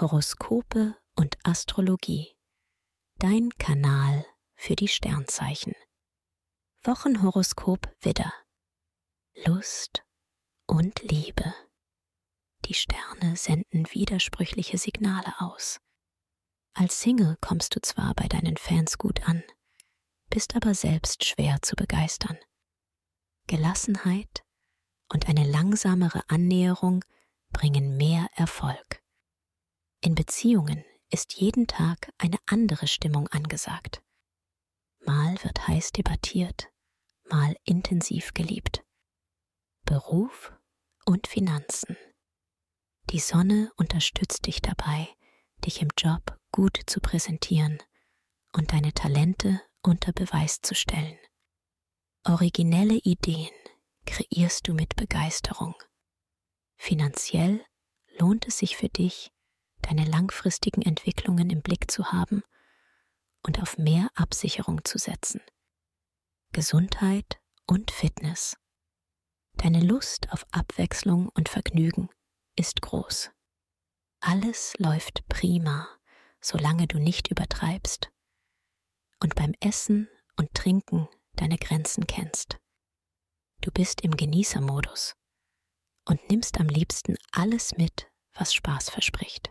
Horoskope und Astrologie. Dein Kanal für die Sternzeichen. Wochenhoroskop Widder. Lust und Liebe. Die Sterne senden widersprüchliche Signale aus. Als Single kommst du zwar bei deinen Fans gut an, bist aber selbst schwer zu begeistern. Gelassenheit und eine langsamere Annäherung bringen mehr Erfolg. In Beziehungen ist jeden Tag eine andere Stimmung angesagt. Mal wird heiß debattiert, mal intensiv geliebt. Beruf und Finanzen. Die Sonne unterstützt dich dabei, dich im Job gut zu präsentieren und deine Talente unter Beweis zu stellen. Originelle Ideen kreierst du mit Begeisterung. Finanziell lohnt es sich für dich, deine langfristigen Entwicklungen im Blick zu haben und auf mehr Absicherung zu setzen. Gesundheit und Fitness. Deine Lust auf Abwechslung und Vergnügen ist groß. Alles läuft prima, solange du nicht übertreibst und beim Essen und Trinken deine Grenzen kennst. Du bist im Genießermodus und nimmst am liebsten alles mit, was Spaß verspricht.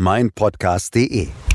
meinpodcast.de.